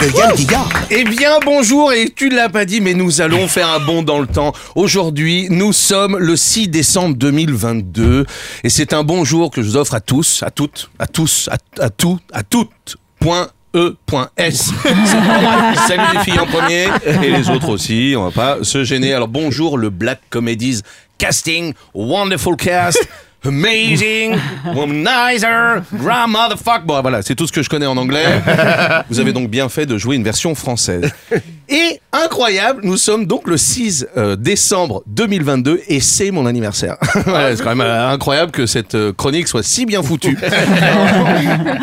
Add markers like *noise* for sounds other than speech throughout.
de Yann Guigard. Eh bien bonjour et tu ne l'as pas dit mais nous allons faire un bond dans le temps. Aujourd'hui nous sommes le 6 décembre 2022 et c'est un bonjour que je vous offre à tous, à toutes, à tous, à, à tout, à toutes. Point E.S. *laughs* Salut les filles en premier et les autres aussi, on va pas se gêner. Alors bonjour le Black Comedies casting, wonderful cast. Amazing, *laughs* womanizer, grandmother fuck. Bon, voilà, c'est tout ce que je connais en anglais. *laughs* Vous avez donc bien fait de jouer une version française. Et incroyable, nous sommes donc le 6 euh, décembre 2022 et c'est mon anniversaire. *laughs* Ouais, c'est quand même euh, incroyable que cette euh, chronique soit si bien foutue.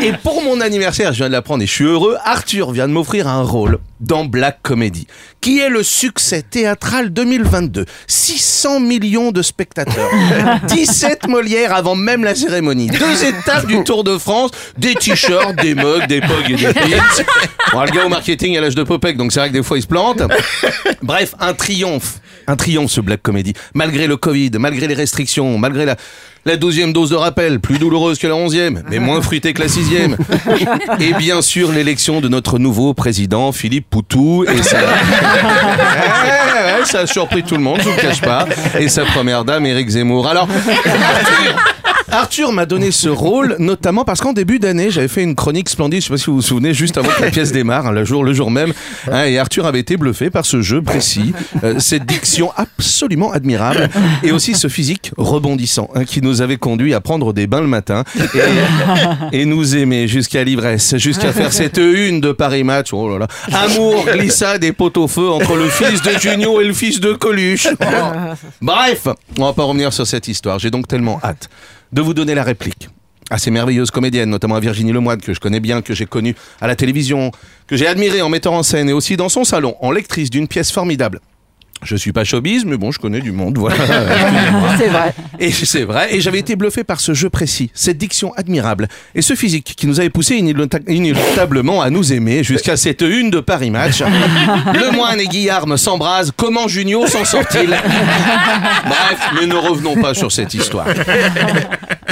et pour mon anniversaire, je viens de l'apprendre et je suis heureux, Arthur vient de m'offrir un rôle dans Black Comedy, qui est le succès théâtral 2022. 600 millions de spectateurs, *laughs* 17 Molières avant même la cérémonie, deux étapes du Tour de France, des t-shirts, des mugs, des pogs et des pins. *laughs* Bon, le gars au marketing a l'âge de Popek, donc c'est vrai que des fois il se plante. Bref, un triomphe. Un triomphe ce Black Comedy. Malgré le Covid, malgré les restrictions, malgré la, la douzième dose de rappel, plus douloureuse que la onzième, mais moins fruitée que la sixième. *laughs* Et bien sûr l'élection de notre nouveau président, Philippe Poutou. Et ça... Ouais, *laughs* ouais, ça a surpris tout le monde, je vous le cache pas. Et sa première dame, Éric Zemmour. Alors, *laughs* Arthur, m'a donné ce rôle, notamment parce qu'en début d'année, j'avais fait une chronique splendide, je sais pas si vous vous souvenez, juste avant que la pièce démarre, hein, le jour, le jour même. hein, et Arthur avait été bluffé par ce jeu précis, euh, cette diction absolument admirable, et aussi ce physique rebondissant, hein, qui nous avait conduit à prendre des bains le matin, et, nous aimer jusqu'à l'ivresse, jusqu'à faire cette une de Paris Match. Oh là là. Amour, glissade et pot-au-feu entre le fils de Junio et le fils de Coluche. Bref, on va pas revenir sur cette histoire. J'ai donc tellement hâte de vous donner la réplique à ces merveilleuses comédiennes, notamment à Virginie Lemoine, que je connais bien, que j'ai connue à la télévision, que j'ai admirée en mettant en scène et aussi dans son salon, en lectrice d'une pièce formidable. Je suis pas showbiz, mais bon, je connais du monde, voilà. *laughs* C'est vrai. Et c'est vrai, et j'avais été bluffé par ce jeu précis, cette diction admirable, et ce physique qui nous avait poussé inélucta- inéluctablement à nous aimer jusqu'à cette une de Paris Match. *laughs* Le moine et Guillarme s'embrasent, comment Junio s'en sort-il? Bref, mais ne revenons pas sur cette histoire.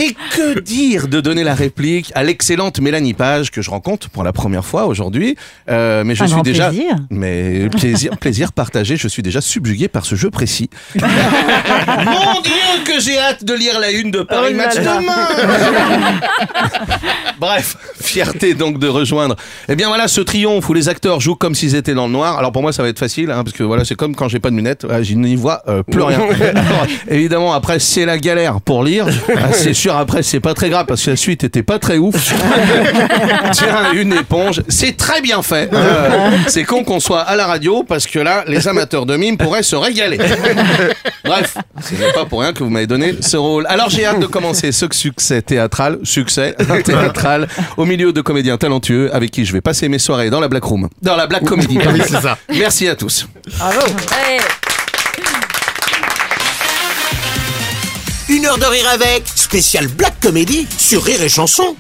Et que dire de donner la réplique à l'excellente Mélanie Page que je rencontre pour la première fois aujourd'hui, Euh, mais je Un suis déjà plaisir. mais plaisir plaisir partagé, je suis déjà subjugué par ce jeu précis. *laughs* Mon Dieu, que j'ai hâte de lire la une de Paris Oh Match demain *laughs* Bref, fierté donc de rejoindre. Eh bien voilà ce triomphe où les acteurs jouent comme s'ils étaient dans le noir. Alors pour moi ça va être facile, hein, parce que voilà c'est comme quand j'ai pas de lunettes, ouais, je n'y vois euh, plus rien. *laughs* Alors, évidemment après c'est la galère pour lire. Ah, c'est sûr après c'est pas très grave parce que la suite était pas très ouf. Tiens une éponge, c'est très bien fait. Euh, c'est con qu'on soit à la radio parce que là les amateurs de mime pourraient se régaler. *laughs* Bref, ce n'est pas pour rien que vous m'avez donné ce rôle. Alors j'ai hâte de commencer ce succès théâtral, succès *laughs* théâtral, au milieu de comédiens talentueux avec qui je vais passer mes soirées dans la Black Room, dans la Black Comedy. Oui, c'est ça. Merci à tous. Une heure de rire avec, spécial Black Comedy sur Rire et Chanson.